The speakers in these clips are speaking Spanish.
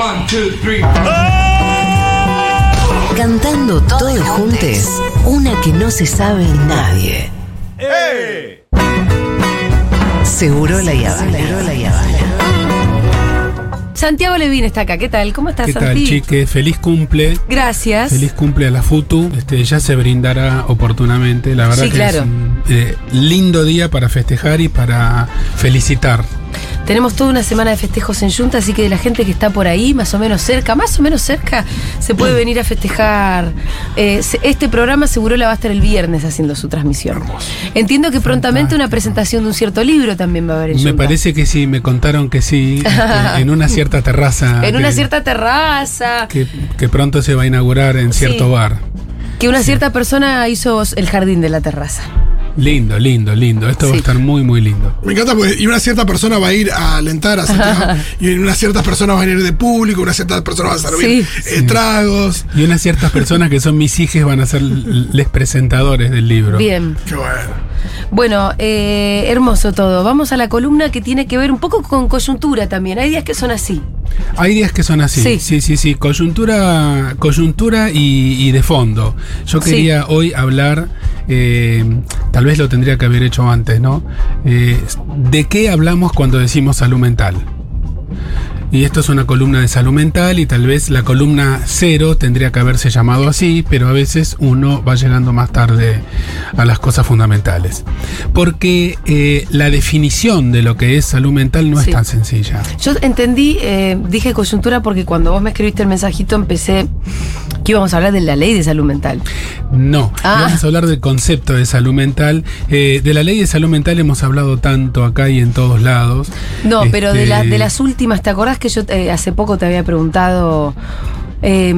One, two, three. Cantando todos juntos, una que no se sabe nadie. Seguro la Yavana. Seguro la Yavana. Santiago Levín está acá. ¿Qué tal? ¿Cómo estás, ¿Qué tal, Santi? chique? Feliz cumple. Gracias. Feliz cumple a la FUTU. Este, ya se brindará oportunamente. La verdad Sí, que claro. es un eh, lindo día para festejar y para felicitar. Tenemos toda una semana de festejos en Junta, así que la gente que está por ahí, más o menos cerca, más o menos cerca, se puede venir a festejar. Eh, se- este programa seguro la va a estar el viernes haciendo su transmisión. Entiendo que prontamente una presentación de un cierto libro también va a haber en Me parece que sí, me contaron que sí, en una cierta terraza. En una cierta terraza, Que, que pronto se va a inaugurar en cierto Sí. bar. que una cierta persona hizo el jardín de la terraza. Lindo, lindo, lindo. Esto va a estar muy, muy lindo. Me encanta porque y una cierta persona va a ir a alentar a Santiago, y una cierta persona va a venir de público, una cierta persona va a servir Sí. eh, tragos. Y unas ciertas personas que son mis hijas van a ser les presentadores del libro. Bien. Qué bueno. Bueno, eh, hermoso todo. Vamos a la columna que tiene que ver un poco con coyuntura también. Hay días que son así. Hay días que son así. Sí. Sí, sí, sí. Coyuntura, coyuntura y, y de fondo. Yo Sí. quería hoy hablar, eh, tal vez lo tendría que haber hecho antes, ¿no? Eh, ¿De qué hablamos cuando decimos salud mental? Y esto es una columna de salud mental y tal vez la columna cero tendría que haberse llamado así, pero a veces uno va llegando más tarde a las cosas fundamentales. Porque eh, la definición de lo que es salud mental no Sí. es tan sencilla. Yo entendí, eh, dije coyuntura porque cuando vos me escribiste el mensajito empecé que íbamos a hablar de la ley de salud mental. No, Ah. vamos a hablar del concepto de salud mental. Eh, de la ley de salud mental hemos hablado tanto acá y en todos lados. No, pero de, la- Este, de las últimas, ¿te acordás que yo eh, hace poco te había preguntado? eh,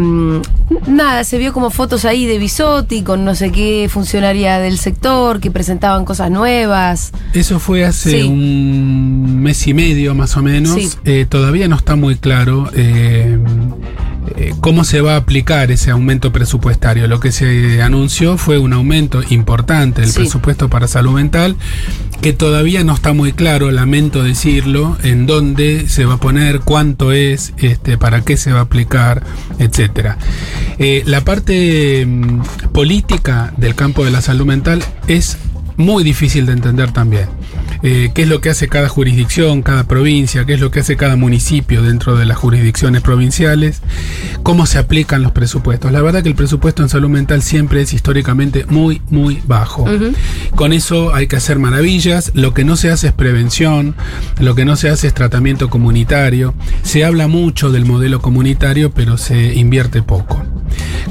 nada, se vio como fotos ahí de Bisotti con no sé qué funcionaria del sector que presentaban cosas nuevas. Eso fue hace Sí. un mes y medio más o menos. Sí. Eh, todavía no está muy claro eh, eh, cómo se va a aplicar ese aumento presupuestario. Lo que se anunció fue un aumento importante del Sí. presupuesto para salud mental, que todavía no está muy claro, lamento decirlo, en dónde se va a poner, cuánto es, este, para qué se va a aplicar, etcétera. Eh, la parte mm, política del campo de la salud mental es muy difícil de entender también. Eh, qué es lo que hace cada jurisdicción, cada provincia, qué es lo que hace cada municipio dentro de las jurisdicciones provinciales, cómo se aplican los presupuestos. La verdad que el presupuesto en salud mental siempre es históricamente muy, muy bajo. Con eso hay que hacer maravillas. Lo que no se hace es prevención, lo que no se hace es tratamiento comunitario. Se habla mucho del modelo comunitario, pero se invierte poco.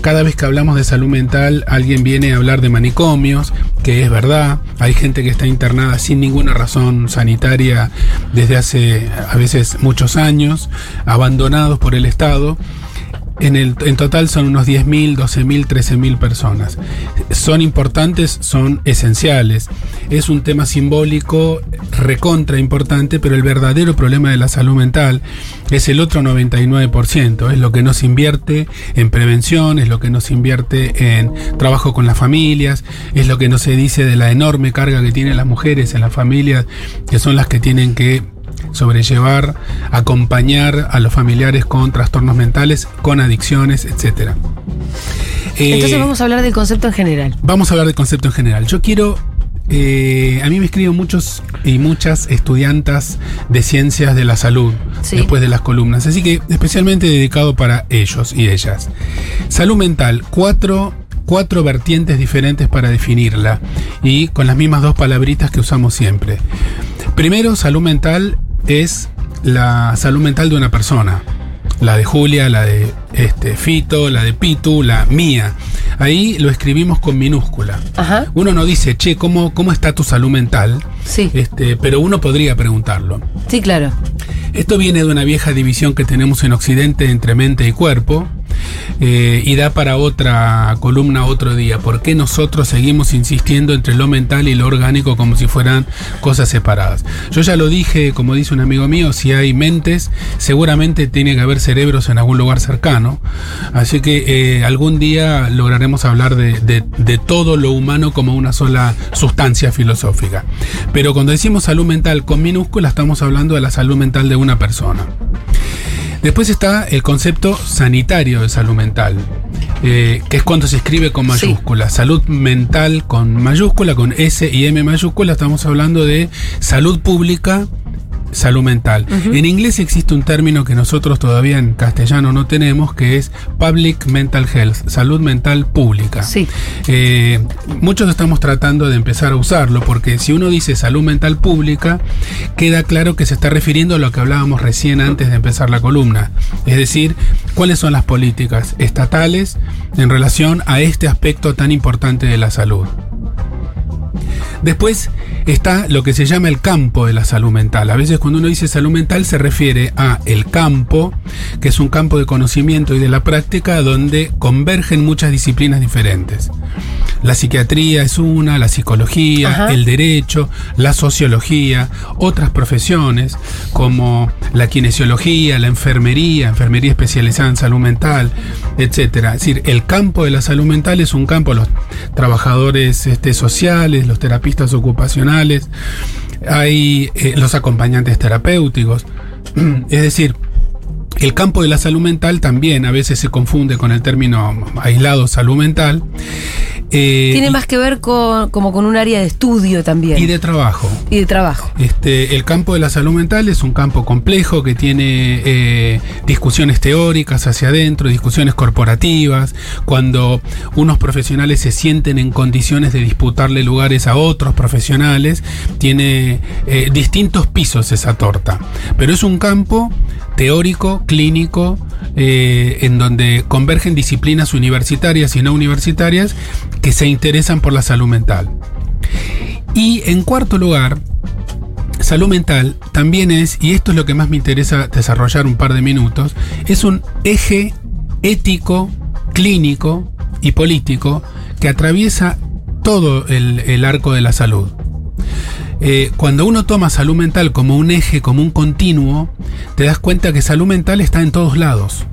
Cada vez que hablamos de salud mental, alguien viene a hablar de manicomios, que es verdad. Hay gente que está internada sin ninguna razón sanitaria desde hace a veces muchos años, abandonados por el Estado. En, el, en total son unos 10.000, 12.000, 13.000 personas. Son importantes, son esenciales. Es un tema simbólico recontra importante, pero el verdadero problema de la salud mental es el otro 99%. Es lo que no se invierte en prevención, es lo que no se invierte en trabajo con las familias, es lo que no se dice de la enorme carga que tienen las mujeres en las familias, que son las que tienen que sobrellevar, acompañar a los familiares con trastornos mentales, con adicciones, etc. Entonces vamos a hablar del concepto en general. vamos a hablar del concepto en general. Yo quiero... eh, a mí me escriben muchos y muchas estudiantas de ciencias de la salud Sí. después de las columnas, así que especialmente dedicado para ellos y ellas. Salud mental, cuatro, cuatro vertientes diferentes para definirla y con las mismas dos palabritas que usamos siempre. Primero, salud mental es la salud mental de una persona. La de Julia, la de este, Fito, la de Pitu, la mía. Ahí lo escribimos con minúscula. Ajá. Uno no dice, che, ¿cómo, cómo está tu salud mental? Sí. Este, pero uno podría preguntarlo. Sí, claro. Esto viene de una vieja división que tenemos en Occidente entre mente y cuerpo. Eh, y da para otra columna otro día. ¿Por qué nosotros seguimos insistiendo entre lo mental y lo orgánico como si fueran cosas separadas? Yo ya lo dije, como dice un amigo mío, si hay mentes, seguramente tiene que haber cerebros en algún lugar cercano. Así que eh, algún día lograremos hablar de, de- de todo lo humano como una sola sustancia filosófica. Pero cuando decimos salud mental con minúscula, estamos hablando de la salud mental de una persona. Después está el concepto sanitario de salud mental, eh, que es cuando se escribe con Sí. mayúscula. Salud mental con mayúscula, con S y M mayúscula, estamos hablando de salud pública. Salud mental. En inglés existe un término que nosotros todavía en castellano no tenemos, que es Public Mental Health, salud mental pública. Sí. Eh, muchos estamos tratando de empezar a usarlo porque si uno dice salud mental pública, queda claro que se está refiriendo a lo que hablábamos recién antes de empezar la columna. Es decir, cuáles son las políticas estatales en relación a este aspecto tan importante de la salud. Después está lo que se llama el campo de la salud mental. A veces cuando uno dice salud mental se refiere a el campo, que es un campo de conocimiento y de la práctica donde convergen muchas disciplinas diferentes. La psiquiatría es una, la psicología, Ajá. el derecho, la sociología, otras profesiones como la kinesiología, la enfermería, enfermería especializada en salud mental, etcétera. Es decir, el campo de la salud mental es un campo, los trabajadores este, sociales, los terapistas ocupacionales, hay eh, los acompañantes terapéuticos. Es decir, el campo de la salud mental también a veces se confunde con el término aislado salud mental. Eh, Tiene más que ver con, como con un área de estudio también. y de trabajo. y de trabajo. Este, el campo de la salud mental es un campo complejo que tiene eh, discusiones teóricas hacia adentro, discusiones corporativas, cuando unos profesionales se sienten en condiciones de disputarle lugares a otros profesionales, tiene eh, distintos pisos esa torta. Pero es un campo teórico, clínico, eh, en donde convergen disciplinas universitarias y no universitarias que se interesan por la salud mental. Y en cuarto lugar, salud mental también es, y esto es lo que más me interesa desarrollar un par de minutos, es un eje ético, clínico y político que atraviesa todo el, el arco de la salud. Eh, cuando uno toma salud mental como un eje, como un continuo, te das cuenta que salud mental está en todos lados.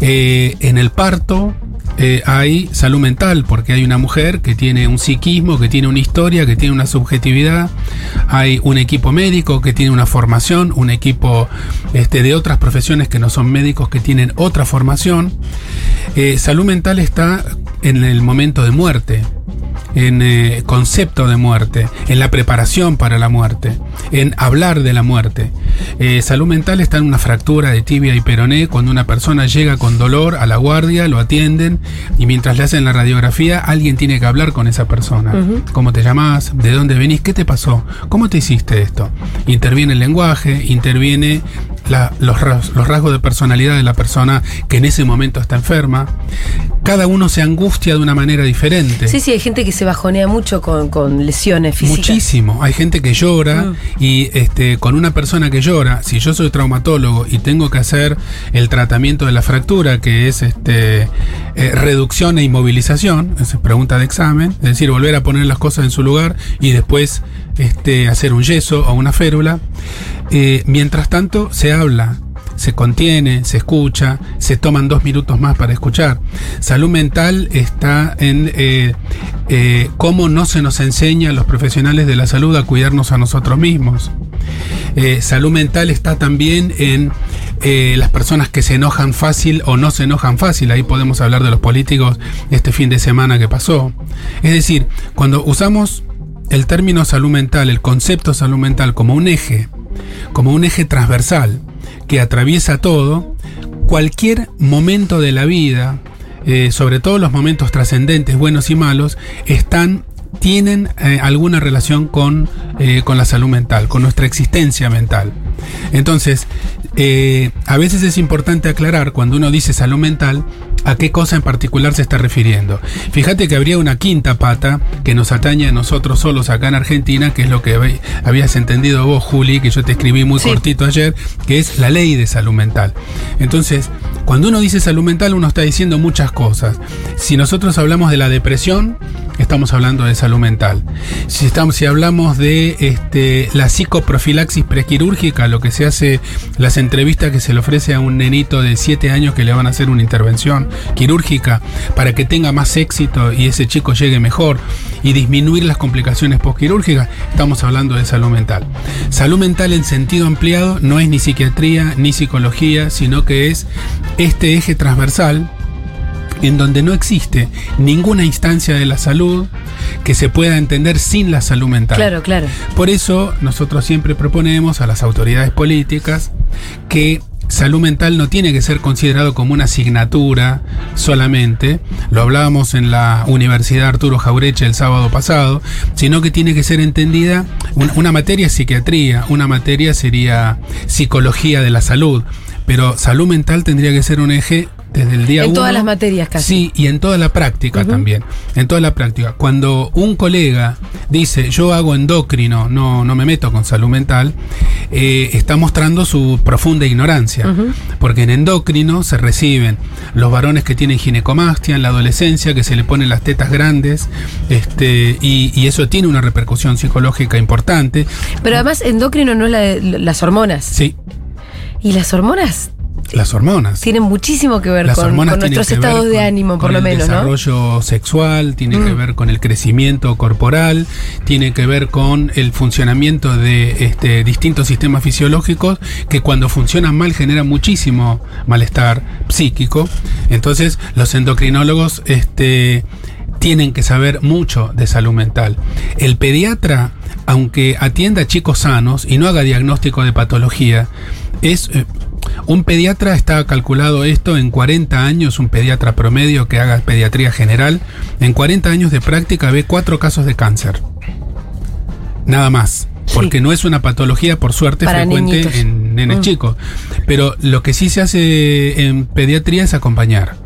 Eh, en el parto eh, hay salud mental porque hay una mujer que tiene un psiquismo, que tiene una historia, que tiene una subjetividad. Hay un equipo médico que tiene una formación, un equipo este, de otras profesiones que no son médicos que tienen otra formación. Salud mental está en el momento de muerte en eh, concepto de muerte, en la preparación para la muerte, en hablar de la muerte. Eh, salud mental está en una fractura de tibia y peroné cuando una persona llega con dolor a la guardia, lo atienden y mientras le hacen la radiografía alguien tiene que hablar con esa persona. ¿Cómo te llamás? ¿De dónde venís? ¿Qué te pasó? ¿Cómo te hiciste esto? Interviene el lenguaje, interviene la- los, los rasgos de personalidad de la persona que en ese momento está enferma. Cada uno se angustia de una manera diferente. Sí, sí, hay gente que se bajonea mucho con, con lesiones físicas. Muchísimo. Hay gente que llora Mm. y este, con una persona que llora, si yo soy traumatólogo y tengo que hacer el tratamiento de la fractura, que es este, eh, reducción e inmovilización, es pregunta de examen, es decir, volver a poner las cosas en su lugar y después este, hacer un yeso o una férula. eh, mientras tanto, se habla. Se contiene, se escucha, se toman dos minutos más para escuchar. Salud mental está en eh, eh, cómo no se nos enseña a los profesionales de la salud a cuidarnos a nosotros mismos. Salud mental está también en las personas que se enojan fácil o no se enojan fácil. Ahí podemos hablar de los políticos este fin de semana que pasó. Es decir, cuando usamos el término salud mental, el concepto salud mental como un eje, como un eje transversal que atraviesa todo, cualquier momento de la vida, eh, sobre todo los momentos trascendentes, buenos y malos, están tienen eh, alguna relación con, eh, con la salud mental, con nuestra existencia mental. Entonces, eh, a veces es importante aclarar cuando uno dice salud mental a qué cosa en particular se está refiriendo. Fíjate que habría una quinta pata que nos atañe a nosotros solos acá en Argentina, que es lo que hab- habías entendido vos, Juli, que yo te escribí muy Sí. cortito ayer, que es la ley de salud mental. Entonces, cuando uno dice salud mental, uno está diciendo muchas cosas. Si nosotros hablamos de la depresión, estamos hablando de salud mental. Si, estamos, si hablamos de este, la psicoprofilaxis prequirúrgica, lo que se hace, las entrevistas que se le ofrece a un nenito de 7 años que le van a hacer una intervención quirúrgica para que tenga más éxito y ese chico llegue mejor y disminuir las complicaciones postquirúrgicas, estamos hablando de salud mental. Salud mental en sentido ampliado no es ni psiquiatría ni psicología, sino que es este eje transversal en donde no existe ninguna instancia de la salud que se pueda entender sin la salud mental. Claro, claro. Por eso nosotros siempre proponemos a las autoridades políticas que salud mental no tiene que ser considerado como una asignatura solamente, lo hablábamos en la Universidad Arturo Jaureche el sábado pasado, sino que tiene que ser entendida, una, una materia es psiquiatría, una materia sería psicología de la salud, pero salud mental tendría que ser un eje desde el día En uno. todas las materias casi. Sí, y en toda la práctica también. En toda la práctica. Cuando un colega dice, yo hago endocrino, no, no me meto con salud mental, eh, está mostrando su profunda ignorancia. Porque en endocrino se reciben los varones que tienen ginecomastia en la adolescencia, que se le ponen las tetas grandes, este, y, y eso tiene una repercusión psicológica importante. Pero además endocrino no es la de las hormonas. Sí, Y las hormonas las hormonas. tienen muchísimo que ver Las con, con nuestros que ver estados de con- ánimo, por con lo el menos, ¿no? desarrollo sexual, tiene que Mm. ver con el crecimiento corporal, tiene que ver con el funcionamiento de este, distintos sistemas fisiológicos que cuando funcionan mal generan muchísimo malestar psíquico. Entonces, los endocrinólogos este, tienen que saber mucho de salud mental. El pediatra, aunque atienda a chicos sanos y no haga diagnóstico de patología, es eh, un pediatra está calculado esto en 40 años, un pediatra promedio que haga pediatría general, en 40 años de práctica ve cuatro casos de cáncer. Nada más. Sí. Porque no es una patología, por suerte, Para frecuente niñitos. en nenes Mm. chicos. Pero lo que sí se hace en pediatría es acompañar.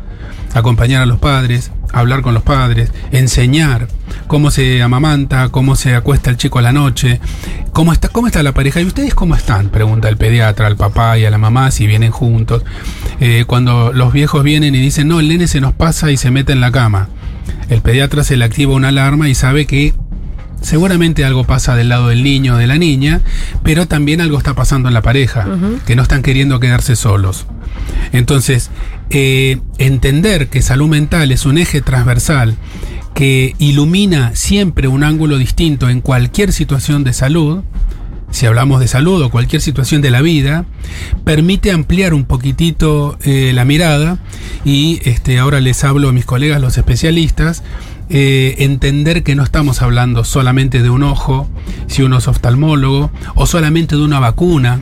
Acompañar a los padres, hablar con los padres, enseñar cómo se amamanta, cómo se acuesta el chico a la noche, cómo está, cómo está la pareja. ¿Y ustedes cómo están? Pregunta el pediatra al papá y a la mamá si vienen juntos. Eh, cuando los viejos vienen y dicen, no, el nene se nos pasa y se mete en la cama. El pediatra se le activa una alarma y sabe que Seguramente algo pasa del lado del niño o de la niña, pero también algo está pasando en la pareja, que no están queriendo quedarse solos. Entonces, eh, entender que salud mental es un eje transversal que ilumina siempre un ángulo distinto en cualquier situación de salud, si hablamos de salud o cualquier situación de la vida, permite ampliar un poquitito eh, la mirada y este, ahora les hablo a mis colegas, los especialistas, eh, entender que no estamos hablando solamente de un ojo, si uno es oftalmólogo, o solamente de una vacuna,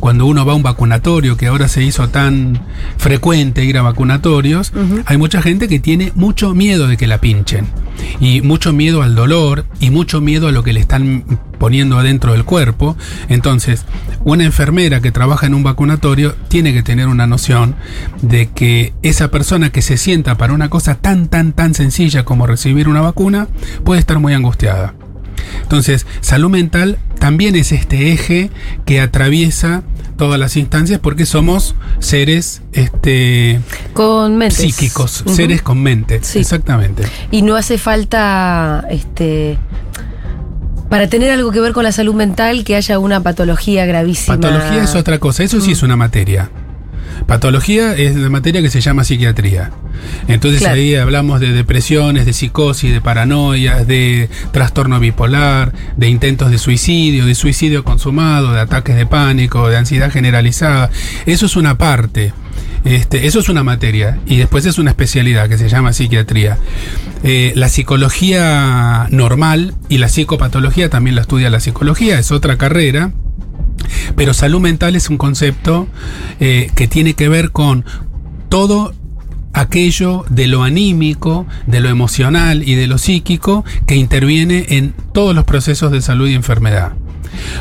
cuando uno va a un vacunatorio, que ahora se hizo tan frecuente ir a vacunatorios, hay mucha gente que tiene mucho miedo de que la pinchen. Y mucho miedo al dolor y mucho miedo a lo que le están poniendo adentro del cuerpo. Entonces, una enfermera que trabaja en un vacunatorio tiene que tener una noción de que esa persona que se sienta para una cosa tan, tan, tan sencilla como recibir una vacuna puede estar muy angustiada. Entonces, salud mental también es este eje que atraviesa todas las instancias porque somos seres este, Con mentes. psíquicos, seres con mente. Sí. Exactamente. Y no hace falta, este, para tener algo que ver con la salud mental, que haya una patología gravísima. Patología es otra cosa, eso sí es una materia. Patología es la materia que se llama psiquiatría. Entonces Claro. ahí hablamos de depresiones, de psicosis, de paranoias, de trastorno bipolar, de intentos de suicidio, de suicidio consumado, de ataques de pánico, de ansiedad generalizada. Eso es una parte. Este, eso es una materia y después es una especialidad que se llama psiquiatría. Eh, la psicología normal y la psicopatología también la estudia la psicología, es otra carrera. Pero salud mental es un concepto eh, que tiene que ver con todo aquello de lo anímico, de lo emocional y de lo psíquico que interviene en todos los procesos de salud y enfermedad.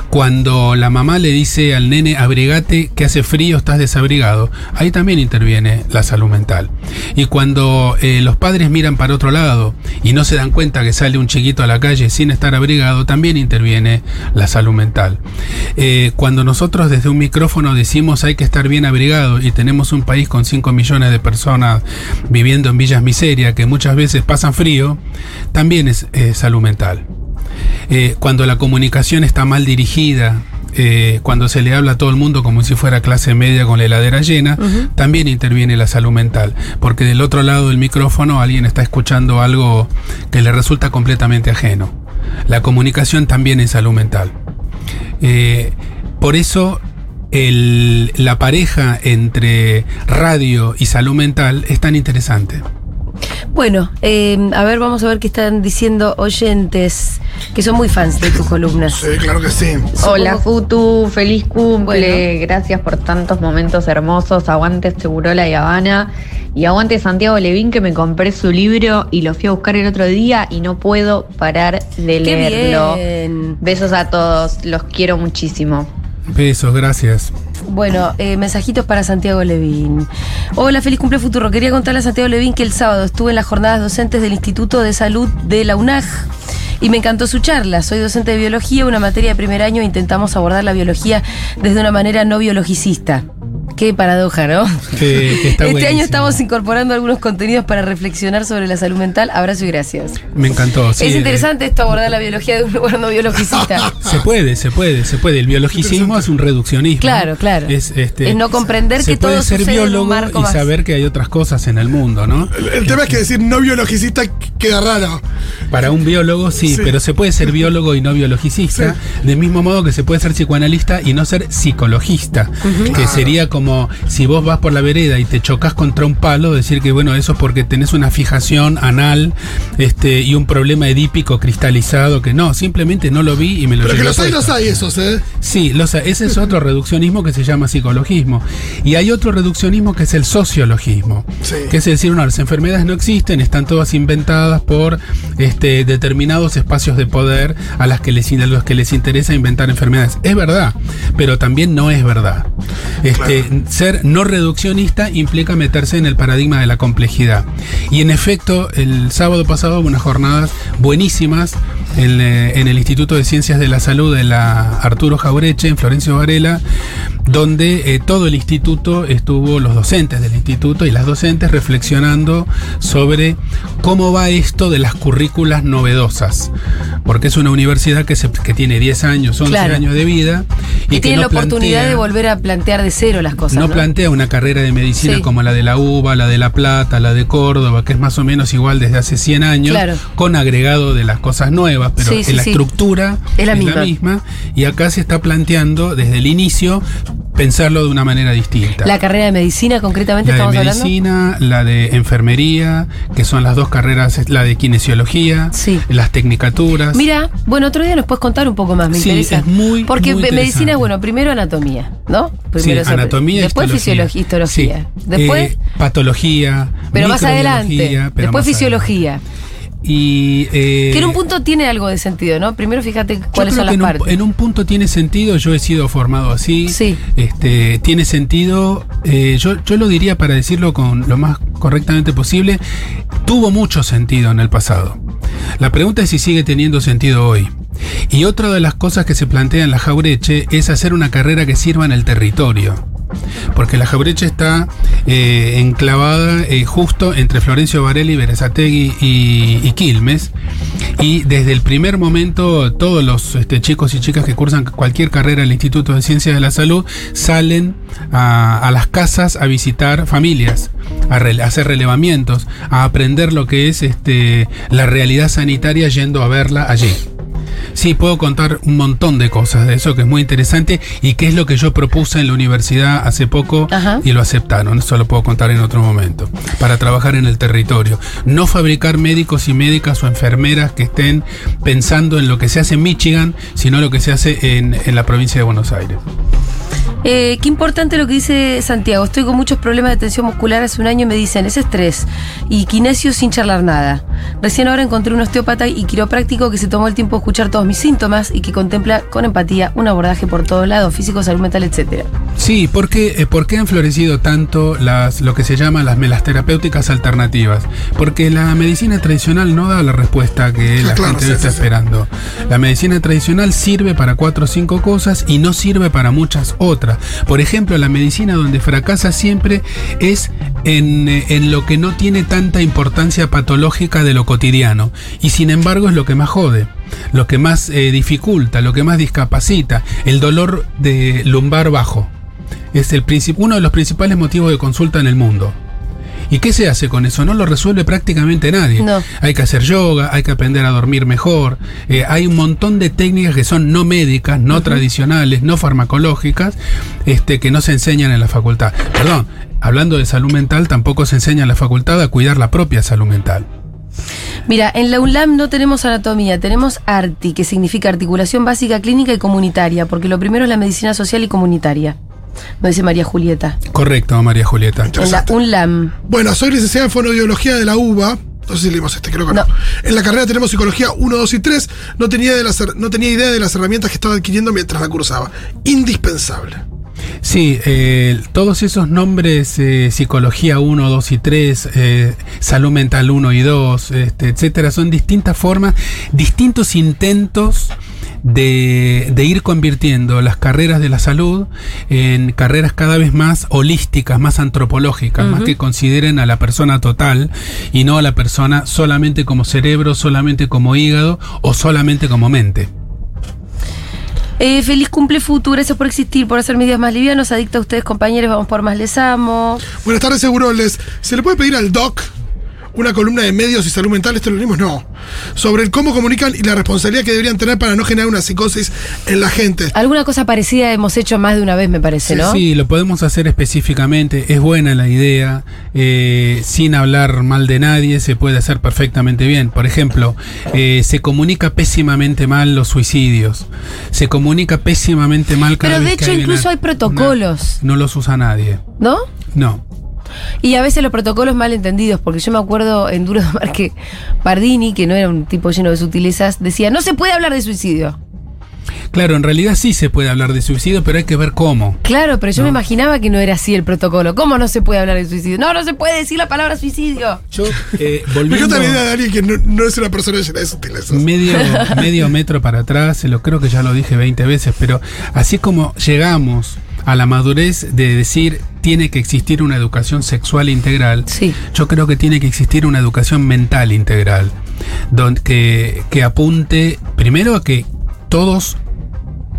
Cuando la mamá le dice al nene, abrigate, que hace frío, estás desabrigado, ahí también interviene la salud mental. Y cuando eh, los padres miran para otro lado y no se dan cuenta que sale un chiquito a la calle sin estar abrigado, también interviene la salud mental. Eh, cuando nosotros desde un micrófono decimos hay que estar bien abrigado y tenemos un país con 5 millones de personas viviendo en villas miseria que muchas veces pasan frío, también es eh, salud mental. Eh, cuando la comunicación está mal dirigida, eh, cuando se le habla a todo el mundo como si fuera clase media con la heladera llena, también interviene la salud mental, porque del otro lado del micrófono alguien está escuchando algo que le resulta completamente ajeno. La comunicación también es salud mental. Eh, por eso el- la pareja entre radio y salud mental es tan interesante. Bueno, eh, a ver, vamos a ver qué están diciendo oyentes que son muy fans de tus columnas. Sí, claro que sí. Hola Futu, feliz cumple, Bueno. gracias por tantos momentos hermosos, aguante Segurola y Habana y aguante Santiago Levín que me compré su libro y lo fui a buscar el otro día y no puedo parar de Qué leerlo. bien. Besos a todos, los quiero muchísimo. Besos, gracias. Bueno, eh, mensajitos para Santiago Levín. Hola, feliz cumple futuro. Quería contarle a Santiago Levín que el sábado estuve en las jornadas docentes del Instituto de Salud de la UNAG. Y me encantó su charla. Soy docente de biología, una materia de primer año. e Intentamos abordar la biología desde una manera no biologicista. Qué paradoja, ¿no? Que- que está este año estamos incorporando algunos contenidos para reflexionar sobre la salud mental. Abrazo y gracias. Me encantó. sí, es de- interesante esto, abordar la biología de un lugar no biologicista. Se puede, se puede, se puede. El biologicismo es un reduccionismo. Claro, claro. Es, este, Es no comprender se que puede todo ser sucede en un biólogo marco y más- saber que hay otras cosas en el mundo, ¿no? El, el tema es que decir no biologicista queda raro. Para un biólogo sí, Sí. pero se puede ser biólogo y no biologicista, del mismo modo que se puede ser psicoanalista y no ser psicologista, que sería como si vos vas por la vereda y te chocas contra un palo, decir que bueno, eso es porque tenés una fijación anal este, y un problema edípico cristalizado, que no, simplemente no lo vi y me lo Pero que los hay, los hay esos, ¿eh? Sí, los- ese es otro reduccionismo que se llama psicologismo. Y hay otro reduccionismo que es el sociologismo. Sí. Que es decir, no, las enfermedades no existen, están todas inventadas por este, determinados espacios de poder a, las que les, a los que les interesa inventar enfermedades. Es verdad, pero también no es verdad. Este, Ser no reduccionista implica meterse en el paradigma de la complejidad. Y en efecto, el sábado pasado hubo unas jornadas buenísimas en, eh, el Instituto de Ciencias de la Salud de la Arturo Jaureche, en Florencio Varela, donde eh, todo el instituto estuvo, los docentes del instituto y las docentes reflexionando sobre cómo va esto de las currículas novedosas. Porque es una universidad que, se- que tiene 10 años, 11 Claro. años de vida. Y, que tiene no la oportunidad plantea- de volver a plantear de cero las cosas. no, No, plantea una carrera de medicina Sí. como la de la UBA, la de La Plata, la de Córdoba, que es más o menos igual desde hace 100 años, Claro. con agregado de las cosas nuevas, pero Sí, la estructura Es la misma. Y acá se está planteando desde el inicio pensarlo de una manera distinta. La carrera de medicina, concretamente, La de estamos hablando. medicina, la de enfermería, que son las dos carreras, la de kinesiología, Sí. las tecnicaturas. Mira, bueno, otro día nos puedes contar un poco más, me Sí, interesa. es muy, Porque muy medicina es, bueno, primero anatomía, ¿no? Primero sí, anatomía, Después histología. fisiología, histología. Después, Eh, patología, pero más adelante. pero Después más fisiología. adelante. Y eh, que en un punto tiene algo de sentido, ¿no? Primero fíjate cuáles son las en un, partes. en un punto tiene sentido, yo he sido formado así. Sí. Este, tiene sentido, eh, yo, yo lo diría para decirlo con lo más correctamente posible, tuvo mucho sentido en el pasado. La pregunta es si sigue teniendo sentido hoy. Y otra de las cosas que se plantea en la Jaureche es hacer una carrera que sirva en el territorio. Porque la Jaureche está eh, enclavada eh, justo entre Florencio Varela y Berazategui y, y Quilmes. Y desde el primer momento, todos los este, chicos y chicas que cursan cualquier carrera en el Instituto de Ciencias de la Salud salen a, las casas a visitar familias, a, a hacer relevamientos, a aprender lo que es este, la realidad sanitaria yendo a verla allí. Sí, puedo contar un montón de cosas de eso que es muy interesante y que es lo que yo propuse en la universidad hace poco Ajá. y lo aceptaron. Eso lo puedo contar en otro momento. Para trabajar en el territorio. No fabricar médicos y médicas o enfermeras que estén pensando en lo que se hace en Michigan, sino lo que se hace en, en la provincia de Buenos Aires. Eh, qué importante lo que dice Santiago. Estoy con muchos problemas de tensión muscular. Hace un año me dicen, es estrés. Y kinesio sin charlar nada. Recién ahora encontré un osteópata y quiropráctico que se tomó el tiempo de escuchar todos mis síntomas y que contempla con empatía un abordaje por todos lados, físico, salud mental, etcétera. Sí, ¿por qué, eh, por qué han florecido tanto las, lo que se llama las melasterapéuticas alternativas? Porque la medicina tradicional no da la respuesta que la Claro, gente sí, está sí, sí. esperando. La medicina tradicional sirve para cuatro o cinco cosas y no sirve para muchas otras. Por ejemplo, la medicina donde fracasa siempre es en, eh, en lo que no tiene tanta importancia patológica de lo cotidiano. Y sin embargo es lo que más jode. Lo que más eh, dificulta, lo que más discapacita, el dolor de lumbar bajo. Es el uno de los principales motivos de consulta en el mundo. ¿Y qué se hace con eso? No lo resuelve prácticamente nadie. No. Hay que hacer yoga, hay que aprender a dormir mejor. eh, hay un montón de técnicas que son no médicas, no tradicionales, no farmacológicas, este, que no se enseñan en la facultad. Perdón, hablando de salud mental, tampoco se enseña en la facultad a cuidar la propia salud mental. Mira, en la UNLAM no tenemos anatomía, tenemos ARTI, que significa articulación básica clínica y comunitaria, porque lo primero es la medicina social y comunitaria. Nos dice María Julieta. Correcto, María Julieta. En la. UNLAM. Bueno, soy licenciada en fonoaudiología de la UBA. No sé si leímos este, creo que no. No. En la carrera tenemos psicología 1, 2 y 3. No tenía, de las no tenía idea de las herramientas que estaba adquiriendo mientras la cursaba. Indispensable. Sí, eh, todos esos nombres, eh, psicología 1, 2 y 3, eh, salud mental 1 y 2, este, etcétera, son distintas formas, distintos intentos de, de ir convirtiendo las carreras de la salud en carreras cada vez más holísticas, más antropológicas, más que consideren a la persona total y no a la persona solamente como cerebro, solamente como hígado o solamente como mente. Eh, feliz cumple futuro, gracias por existir, por hacer mis días más livianos. Adicta a ustedes, compañeros, vamos por más, les amo. Buenas tardes, seguro les. ¿Se le puede pedir al doc una columna de medios y salud mental? Esto lo leímos, no. Sobre el cómo comunican y la responsabilidad que deberían tener para no generar una psicosis en la gente. Alguna cosa parecida hemos hecho más de una vez, me parece, ¿no? Sí, lo podemos hacer específicamente. Es buena la idea. eh, sin hablar mal de nadie, se puede hacer perfectamente bien. Por ejemplo, eh, se comunica pésimamente mal los suicidios. Se comunica pésimamente mal cada Pero de vez que hecho hay incluso una- hay protocolos. una- no los usa nadie. ¿No? No. Y a veces los protocolos mal entendidos, porque yo me acuerdo en Duro de Mar que Pardini, que no era un tipo lleno de sutilezas, decía, no se puede hablar de suicidio. Claro, en realidad sí se puede hablar de suicidio, pero hay que ver cómo. Claro, pero yo me imaginaba que no era así el protocolo. ¿Cómo no se puede hablar de suicidio? No, no se puede decir la palabra suicidio. Yo, eh, Me volviendo la idea de alguien que no, no es una persona llena de sutilezas. medio, medio metro para atrás, se lo creo que ya lo dije 20 veces, pero así como llegamos a la madurez de decir tiene que existir una educación sexual integral, Sí. yo creo que tiene que existir una educación mental integral, donde, que, que apunte primero a que todos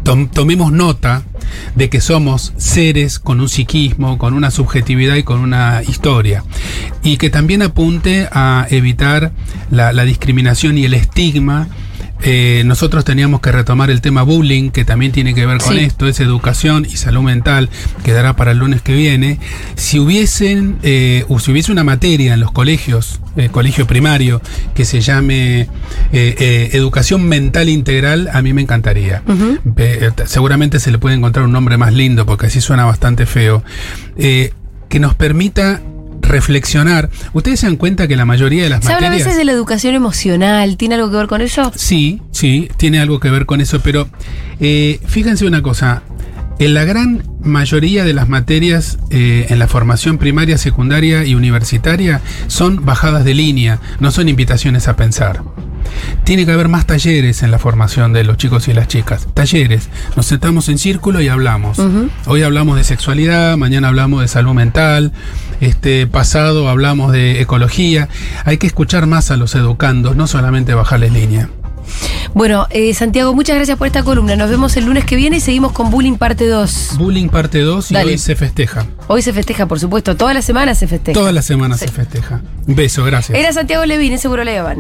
tom- tomemos nota de que somos seres con un psiquismo, con una subjetividad y con una historia. Y que también apunte a evitar la, la discriminación y el estigma. Eh, nosotros teníamos que retomar el tema bullying, que también tiene que ver con Sí. esto, es educación y salud mental, quedará para el lunes que viene. Si hubiesen, eh, o si hubiese una materia en los colegios, eh, colegio primario, que se llame eh, eh, educación mental integral, a mí me encantaría. Seguramente se le puede encontrar un nombre más lindo, porque así suena bastante feo. Que nos permita reflexionar. Ustedes se dan cuenta que la mayoría de las Se habla a materias. veces de la educación emocional. ¿Tiene algo que ver con eso? Sí, sí, tiene algo que ver con eso, pero eh, fíjense una cosa. En la gran mayoría de las materias eh, en la formación primaria, secundaria y universitaria son bajadas de línea, no son invitaciones a pensar. Tiene que haber más talleres en la formación de los chicos y las chicas. Talleres. Nos sentamos en círculo y hablamos. Hoy hablamos de sexualidad, mañana hablamos de salud mental, este pasado hablamos de ecología. Hay que escuchar más a los educandos, no solamente bajarles línea. Bueno, eh, Santiago, muchas gracias por esta columna. Nos vemos el lunes que viene y seguimos con Bullying parte 2. Bullying parte 2 y Dale. hoy se festeja. Hoy se festeja, por supuesto. Toda la semana se festeja. Todas las semanas Sí. se festeja. Un beso, gracias. Era Santiago Levín, Seguro Habana.